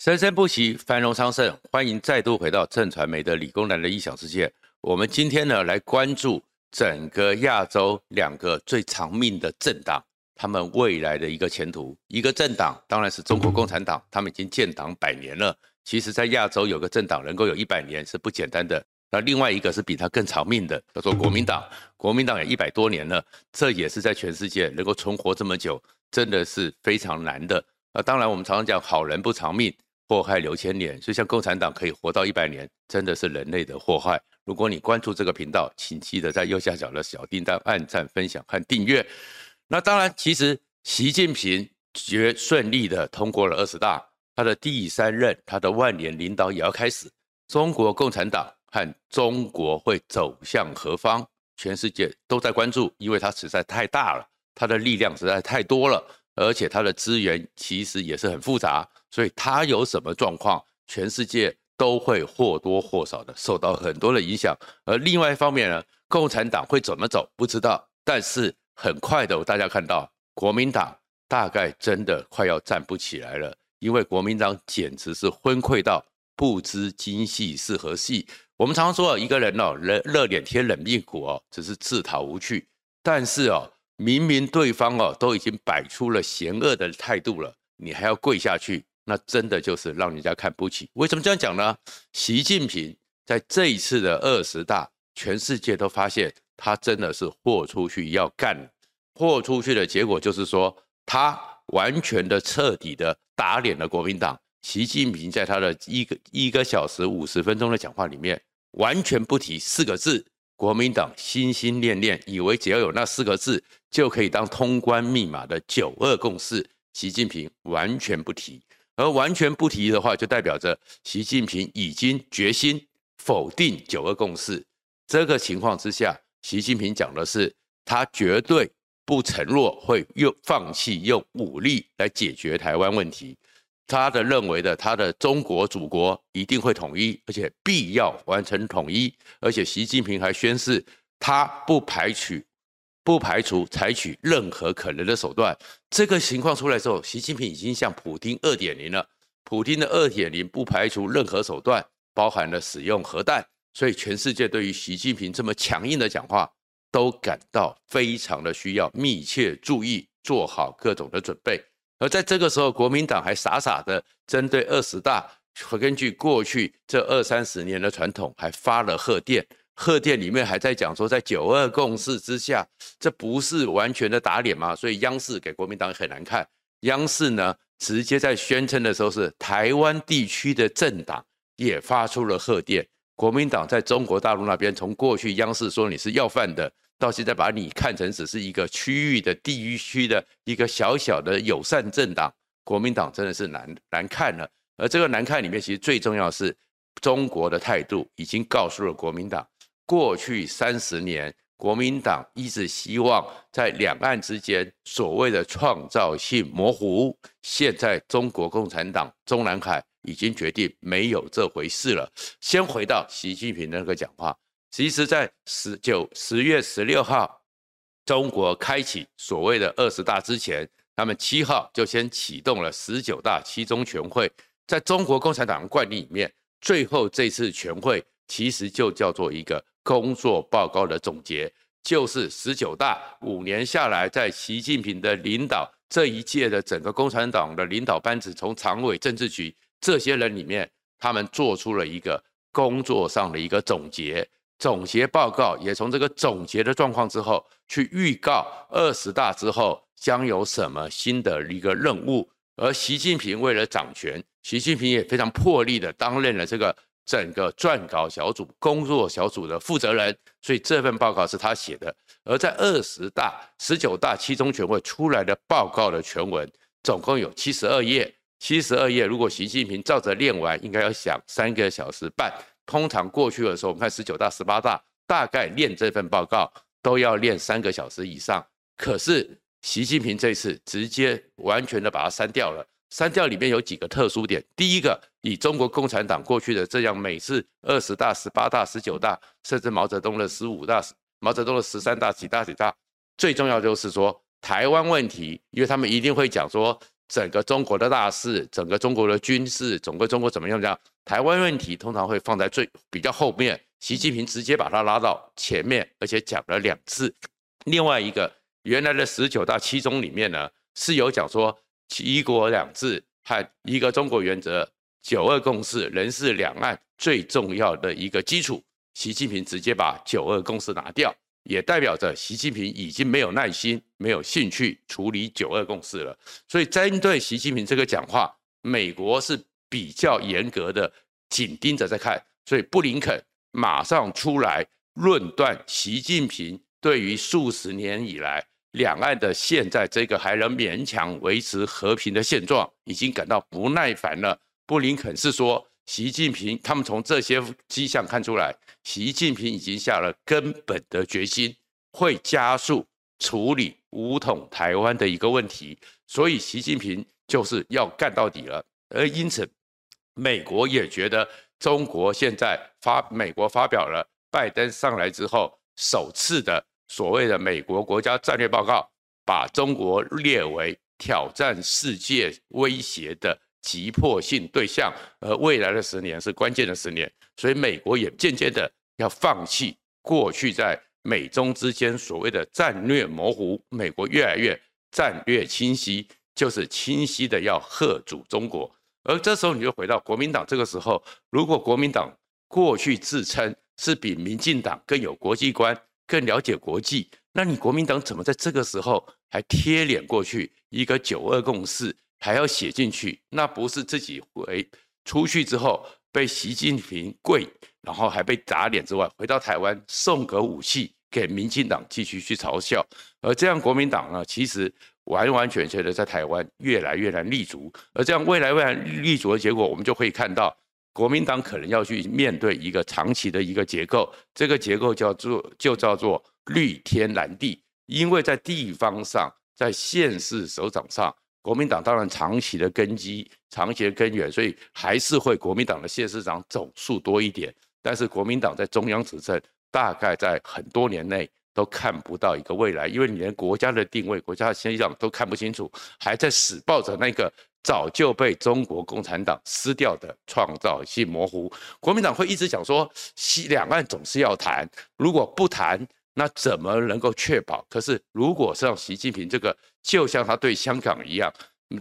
生生不息，繁荣昌盛。欢迎再度回到正传媒的理工男的异想世界。我们今天呢，来关注整个亚洲两个最长命的政党，他们未来的一个前途。一个政党当然是中国共产党，他们已经建党百年了。其实，在亚洲有个政党能够有一百年是不简单的。那另外一个是比他更长命的，叫做国民党。国民党也一百多年了，这也是在全世界能够存活这么久，真的是非常难的。那当然，我们常常讲好人不长命。祸害留千年，所以像共产党可以活到一百年，真的是人类的祸害。如果你关注这个频道，请记得在右下角的小叮当按赞、分享和订阅。那当然，其实习近平绝顺利的通过了二十大，他的第三任，他的万年领导也要开始。中国共产党和中国会走向何方？全世界都在关注，因为它实在太大了，它的力量实在太多了。而且它的资源其实也是很复杂，所以它有什么状况，全世界都会或多或少的受到很多的影响。而另外一方面呢，共产党会怎么走不知道，但是很快的，大家看到国民党大概真的快要站不起来了，因为国民党简直是昏聩到不知今夕是何夕。我们常常说一个人哦，热热脸贴冷屁股哦，只是自讨无趣，但是哦。明明对方哦都已经摆出了嫌恶的态度了，你还要跪下去，那真的就是让人家看不起。为什么这样讲呢？习近平在这一次的二十大，全世界都发现他真的是豁出去要干，豁出去的结果就是说，他完全的彻底的打脸了国民党。习近平在他的一个一个小时五十分钟的讲话里面，完全不提四个字。国民党心心念念，以为只要有那四个字就可以当通关密码的“九二共识”，习近平完全不提。而完全不提的话，就代表着习近平已经决心否定“九二共识”。这个情况之下，习近平讲的是，他绝对不承诺会用放弃用武力来解决台湾问题。他的认为的，他的中国祖国一定会统一，而且必要完成统一。而且习近平还宣誓，他不排除不排除采取任何可能的手段。这个情况出来之后，习近平已经向普丁二点零了。普丁的二点零不排除任何手段，包含了使用核弹。所以全世界对于习近平这么强硬的讲话，都感到非常的需要密切注意，做好各种的准备。而在这个时候，国民党还傻傻的针对二十大，根据过去这二三十年的传统，还发了贺电。贺电里面还在讲说，在九二共识之下，这不是完全的打脸吗？所以央视给国民党很难看。央视呢，直接在宣称的时候是台湾地区的政党也发出了贺电。国民党在中国大陆那边，从过去央视说你是要饭的。到现在把你看成只是一个区域的地域区的一个小小的友善政党，国民党真的是难难看了。而这个难看里面，其实最重要是中国的态度已经告诉了国民党，过去三十年，国民党一直希望在两岸之间所谓的创造性模糊，现在中国共产党中南海已经决定没有这回事了。先回到习近平那个讲话。其实，在十九十月十六号，中国开启所谓的二十大之前，他们七号就先启动了十九大七中全会。在中国共产党的惯例里面，最后这次全会其实就叫做一个工作报告的总结，就是十九大五年下来，在习近平的领导这一届的整个共产党的领导班子，从常委、政治局这些人里面，他们做出了一个工作上的一个总结。总结报告也从这个总结的状况之后，去预告二十大之后将有什么新的一个任务。而习近平为了掌权，习近平也非常破例的担任了这个整个撰稿小组、工作小组的负责人，所以这份报告是他写的。而在二十大、十九大七中全会出来的报告的全文，总共有七十二页，七十二页，如果习近平照着念完，应该要想三个小时半。通常过去的时候，我们看十九大、十八大，大概练这份报告都要练三个小时以上。可是习近平这次直接完全的把它删掉了。删掉里面有几个特殊点：第一个，以中国共产党过去的这样，每次二十大、十八大、十九大，甚至毛泽东的十五大、毛泽东的十三大、几大几大，最重要就是说台湾问题，因为他们一定会讲说整个中国的大事，整个中国的军事，整个中国怎么样？这样，台湾问题通常会放在最比较后面。习近平直接把它拉到前面，而且讲了两次。另外一个，原来的十九大七中里面呢，是有讲说一国两制和一个中国原则、九二共识仍是两岸最重要的一个基础。习近平直接把九二共识拿掉，也代表着习近平已经没有耐心、没有兴趣处理九二共识了。所以，针对习近平这个讲话，美国是比较严格的紧盯着在看。所以，布林肯。马上出来论断习近平对于数十年以来两岸的现在这个还能勉强维持和平的现状，已经感到不耐烦了。布林肯是说，习近平他们从这些迹象看出来，习近平已经下了根本的决心，会加速处理武统台湾的一个问题，所以习近平就是要干到底了。而因此，美国也觉得。中国现在发，美国发表了拜登上来之后首次的所谓的美国国家战略报告，把中国列为挑战世界威胁的急迫性对象，而未来的十年是关键的十年，所以美国也渐渐的要放弃过去在美中之间所谓的战略模糊，美国越来越战略清晰，就是清晰的要吓阻中国。而这时候你就回到国民党，这个时候，如果国民党过去自称是比民进党更有国际观、更了解国际，那你国民党怎么在这个时候还贴脸过去一个九二共识还要写进去？那不是自己回出去之后被习近平跪，然后还被打脸之外，回到台湾送个武器给民进党继续去嘲笑？而这样国民党呢，其实。完完全全的在台湾越来越难立足，而这样未来未来立足的结果，我们就可以看到国民党可能要去面对一个长期的一个结构，这个结构叫做就叫做绿天蓝地，因为在地方上，在县市首长上，国民党当然长期的根基、长期的根源，所以还是会国民党的县市长总数多一点，但是国民党在中央执政，大概在很多年内。都看不到一个未来，因为你连国家的定位、国家的现状都看不清楚，还在死抱着那个早就被中国共产党撕掉的创造性模糊。国民党会一直讲说，西两岸总是要谈，如果不谈，那怎么能够确保？可是，如果是让习近平这个，就像他对香港一样，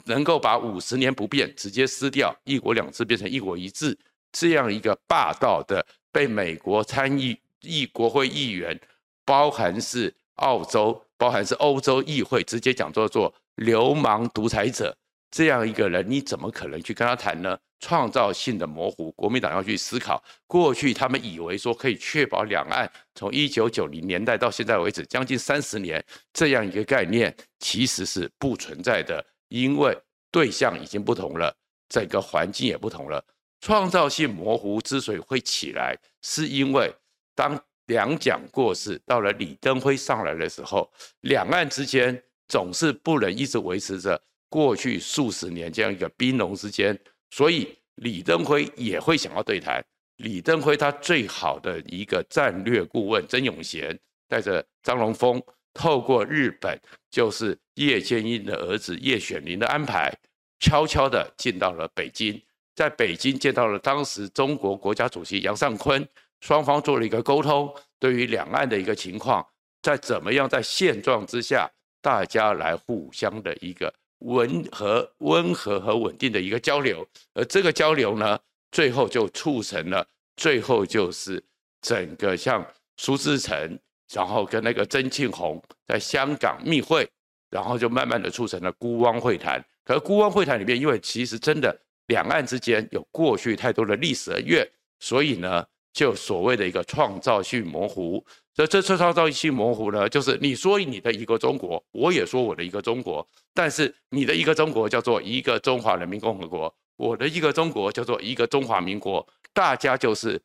能够把五十年不变直接撕掉，一国两制变成一国一制，这样一个霸道的，被美国参议议国会议员。包含是澳洲，包含是欧洲议会，直接讲做做流氓独裁者这样一个人，你怎么可能去跟他谈呢？创造性的模糊，国民党要去思考。过去他们以为说可以确保两岸从一九九零年代到现在为止将近三十年这样一个概念，其实是不存在的，因为对象已经不同了，整个环境也不同了。创造性模糊之所以会起来，是因为当。两蒋过世，到了李登辉上来的时候，两岸之间总是不能一直维持着过去数十年这样一个兵戎之间，所以李登辉也会想要对谈。李登辉他最好的一个战略顾问曾永贤带着张荣丰，透过日本就是叶剑英的儿子叶选宁的安排，悄悄地进到了北京，在北京见到了当时中国国家主席杨尚昆。双方做了一个沟通，对于两岸的一个情况，在怎么样在现状之下，大家来互相的一个温和、温和和稳定的一个交流，而这个交流呢，最后就促成了，最后就是整个像苏志诚，然后跟那个曾庆红在香港密会，然后就慢慢的促成了孤汪会谈。可是孤汪会谈里面，因为其实真的两岸之间有过去太多的历史恩怨，所以呢。就所谓的一个创造性模糊，这这次创造性模糊呢，就是你说你的一个中国，我也说我的一个中国，但是你的一个中国叫做一个中华人民共和国，我的一个中国叫做一个中华民国，大家就是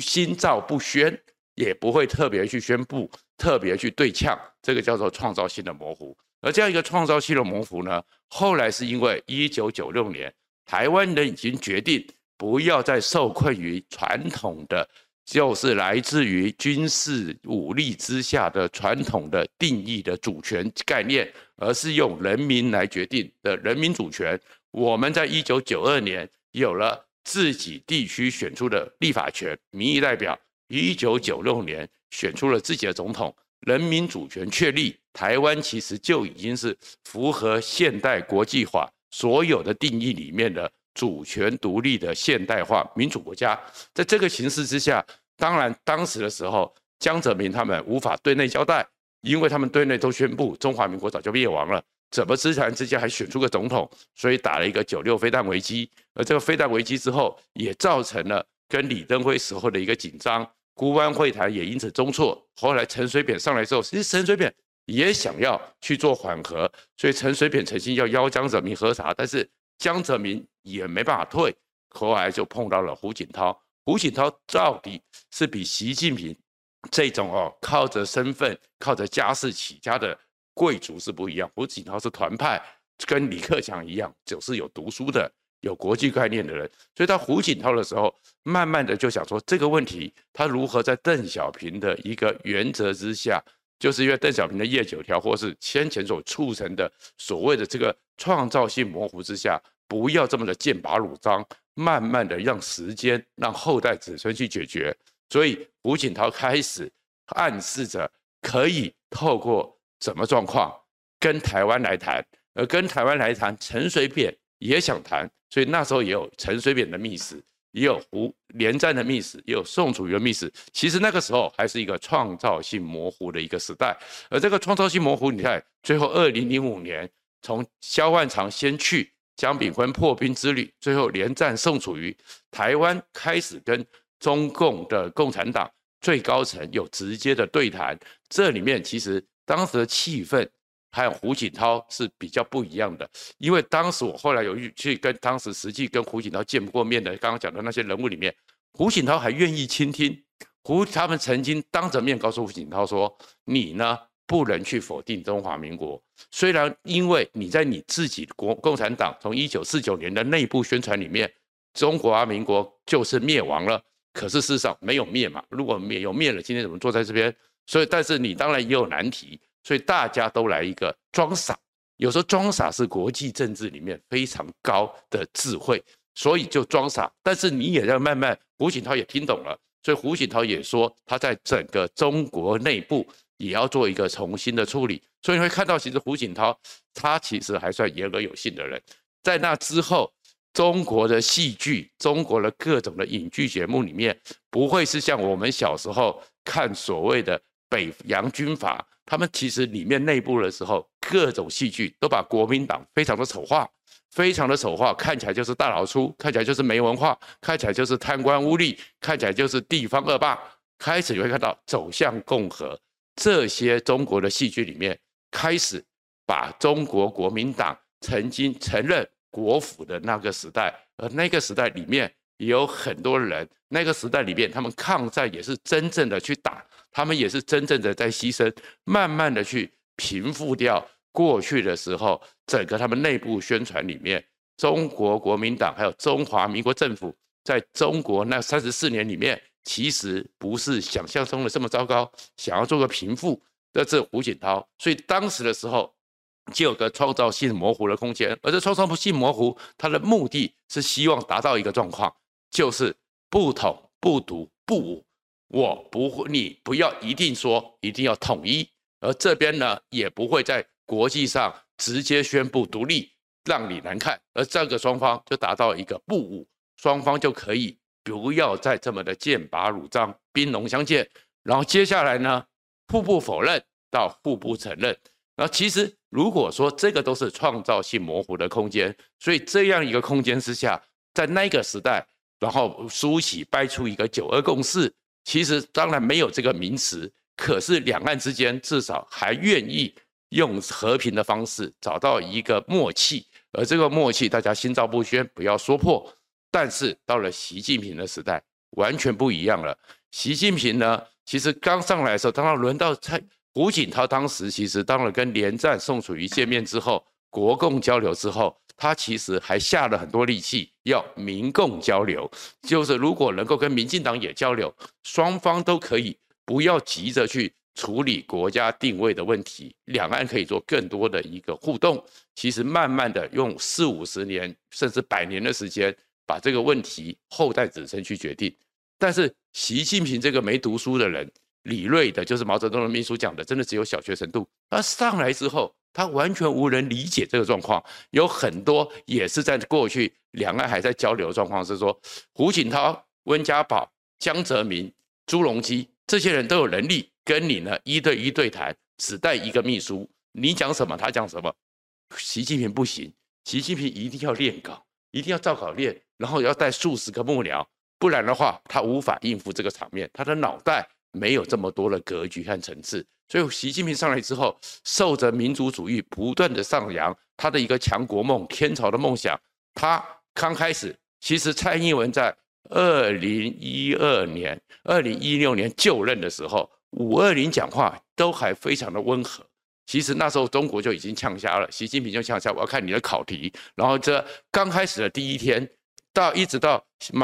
心照不宣，也不会特别去宣布，特别去对呛，这个叫做创造性的模糊。而这样一个创造性的模糊呢，后来是因为一九九六年，台湾人已经决定。不要再受困于传统的，就是来自于军事武力之下的传统的定义的主权概念，而是用人民来决定的人民主权。我们在一九九二年有了自己地区选出的立法权，民意代表。一九九六年选出了自己的总统，人民主权确立，台湾其实就已经是符合现代国际法所有的定义里面的主权独立的现代化民主国家。在这个形势之下，当然当时的时候，江泽民他们无法对内交代，因为他们对内都宣布中华民国早就灭亡了，怎么突然之间还选出个总统？所以打了一个九六飞弹危机，而这个飞弹危机之后，也造成了跟李登辉时候的一个紧张。孤湾会谈也因此中挫。后来陈水扁上来之后，其实陈水扁也想要去做缓和，所以陈水扁曾经要邀江泽民喝茶，但是江泽民也没办法退。后来就碰到了胡锦涛。胡锦涛到底是比习近平这种哦靠着身份、靠着家世起家的贵族是不一样。胡锦涛是团派，跟李克强一样，就是有读书的。有国际概念的人，所以到胡锦涛的时候，慢慢的就想说这个问题，他如何在邓小平的一个原则之下，就是因为邓小平的夜九条，或是先前所促成的所谓的这个创造性模糊之下，不要这么的剑拔弩张，慢慢的让时间让后代子孙去解决。所以胡锦涛开始暗示着可以透过什么状况跟台湾来谈，而跟台湾来谈，陈水扁也想谈。所以那时候也有陈水扁的密使，也有胡连战的密使，也有宋楚瑜的密使。其实那个时候还是一个创造性模糊的一个时代。而这个创造性模糊，你看最后二零零五年，从萧万长先去，江炳坤破冰之旅，最后连战宋楚瑜，台湾开始跟中共的共产党最高层有直接的对谈。这里面其实当时的气氛。还有胡锦涛是比较不一样的，因为当时我后来有去跟当时实际跟胡锦涛见过面的，刚刚讲的那些人物里面，胡锦涛还愿意倾听。胡他们曾经当着面告诉胡锦涛说：“你呢不能去否定中华民国，虽然因为你在你自己国共产党从一九四九年的内部宣传里面，中华民国就是灭亡了，可是事实上没有灭嘛。如果灭有灭了，今天怎么坐在这边？所以，但是你当然也有难题。”所以大家都来一个装傻，有时候装傻是国际政治里面非常高的智慧，所以就装傻。但是你也要慢慢，胡锦涛也听懂了，所以胡锦涛也说他在整个中国内部也要做一个重新的处理。所以你会看到，其实胡锦涛他其实还算言而有信的人。在那之后，中国的戏剧、中国的各种的影剧节目里面，不会是像我们小时候看所谓的北洋军阀。他们其实里面内部的时候，各种戏剧都把国民党非常的丑化，非常的丑化，看起来就是大老粗，看起来就是没文化，看起来就是贪官污吏，看起来就是地方恶霸。开始你会看到走向共和这些中国的戏剧里面，开始把中国国民党曾经承认国府的那个时代，而那个时代里面有很多人，那个时代里面他们抗战也是真正的去打。他们也是真正的在牺牲，慢慢的去平复掉过去的时候，整个他们内部宣传里面，中国国民党还有中华民国政府在中国那三十四年里面，其实不是想象中的这么糟糕，想要做个平复，这是胡锦涛，所以当时的时候就有个创造性模糊的空间，而这创造性模糊，它的目的是希望达到一个状况，就是不统、不独、不武。我不会，你不要一定说一定要统一，而这边呢也不会在国际上直接宣布独立，让你难看，而这个双方就达到一个不武，双方就可以不要再这么的剑拔弩张、兵戎相见，然后接下来呢互不否认到互不承认，然后其实如果说这个都是创造性模糊的空间，所以这样一个空间之下，在那个时代，然后苏起掰出一个九二共识。其实当然没有这个名词，可是两岸之间至少还愿意用和平的方式找到一个默契，而这个默契大家心照不宣，不要说破。但是到了习近平的时代，完全不一样了。习近平呢，其实刚上来的时候，当他轮到蔡胡锦涛当时其实当了跟连战、宋楚瑜见面之后，国共交流之后。他其实还下了很多力气，要民共交流，就是如果能够跟民进党也交流，双方都可以不要急着去处理国家定位的问题，两岸可以做更多的一个互动。其实慢慢的用四五十年甚至百年的时间，把这个问题后代子孙去决定。但是习近平这个没读书的人，李锐的，就是毛泽东的秘书讲的，真的只有小学程度。他上来之后，他完全无人理解这个状况，有很多也是在过去两岸还在交流的状况，是说胡锦涛、温家宝、江泽民、朱镕基这些人都有能力跟你呢一对一对谈，只带一个秘书，你讲什么他讲什么。习近平不行，习近平一定要练稿，一定要照稿练，然后要带数十个幕僚，不然的话他无法应付这个场面，他的脑袋没有这么多的格局和层次。所以习近平上来之后，受着民族主义不断的上扬，他的一个强国梦、天朝的梦想。他刚开始，其实蔡英文在二零一二年、二零一六年就任的时候，五二零讲话都还非常的温和。其实那时候中国就已经呛瞎了，习近平就呛瞎，我要看你的考题。然后这刚开始的第一天，到一直到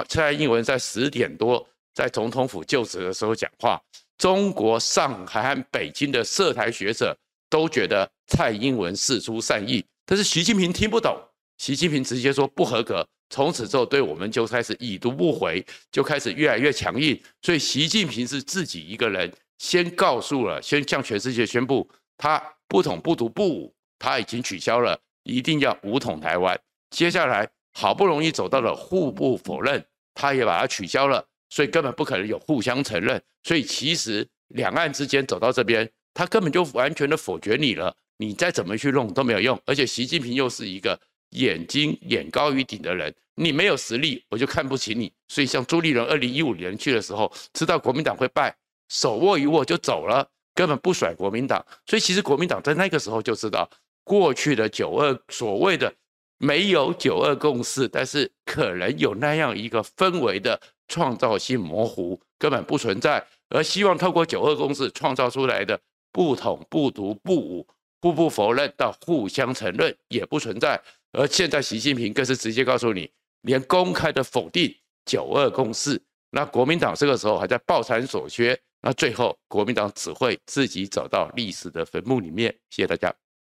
蔡英文在十点多在总统府就职的时候讲话。中国上海和北京的涉台学者都觉得蔡英文事出善意，但是习近平听不懂，习近平直接说不合格，从此之后对我们就开始已读不回，就开始越来越强硬。所以习近平是自己一个人先告诉了，先向全世界宣布，他不统不独不武，他已经取消了，一定要武统台湾。接下来好不容易走到了互不否认，他也把它取消了。所以根本不可能有互相承认，所以其实两岸之间走到这边，他根本就完全的否决你了，你再怎么去弄都没有用。而且习近平又是一个眼睛眼高于顶的人，你没有实力，我就看不起你。所以像朱立伦二零一五年去的时候，知道国民党会败，手握一握就走了，根本不甩国民党。所以其实国民党在那个时候就知道，过去的九二所谓的没有九二共识，但是可能有那样一个氛围的。创造性模糊根本不存在，而希望透过九二共识创造出来的不统不独不武、互不否认到互相承认也不存在。而现在习近平更是直接告诉你，连公开的否定九二共识，那国民党这个时候还在抱残守缺，那最后国民党只会自己走到历史的坟墓里面。谢谢大家。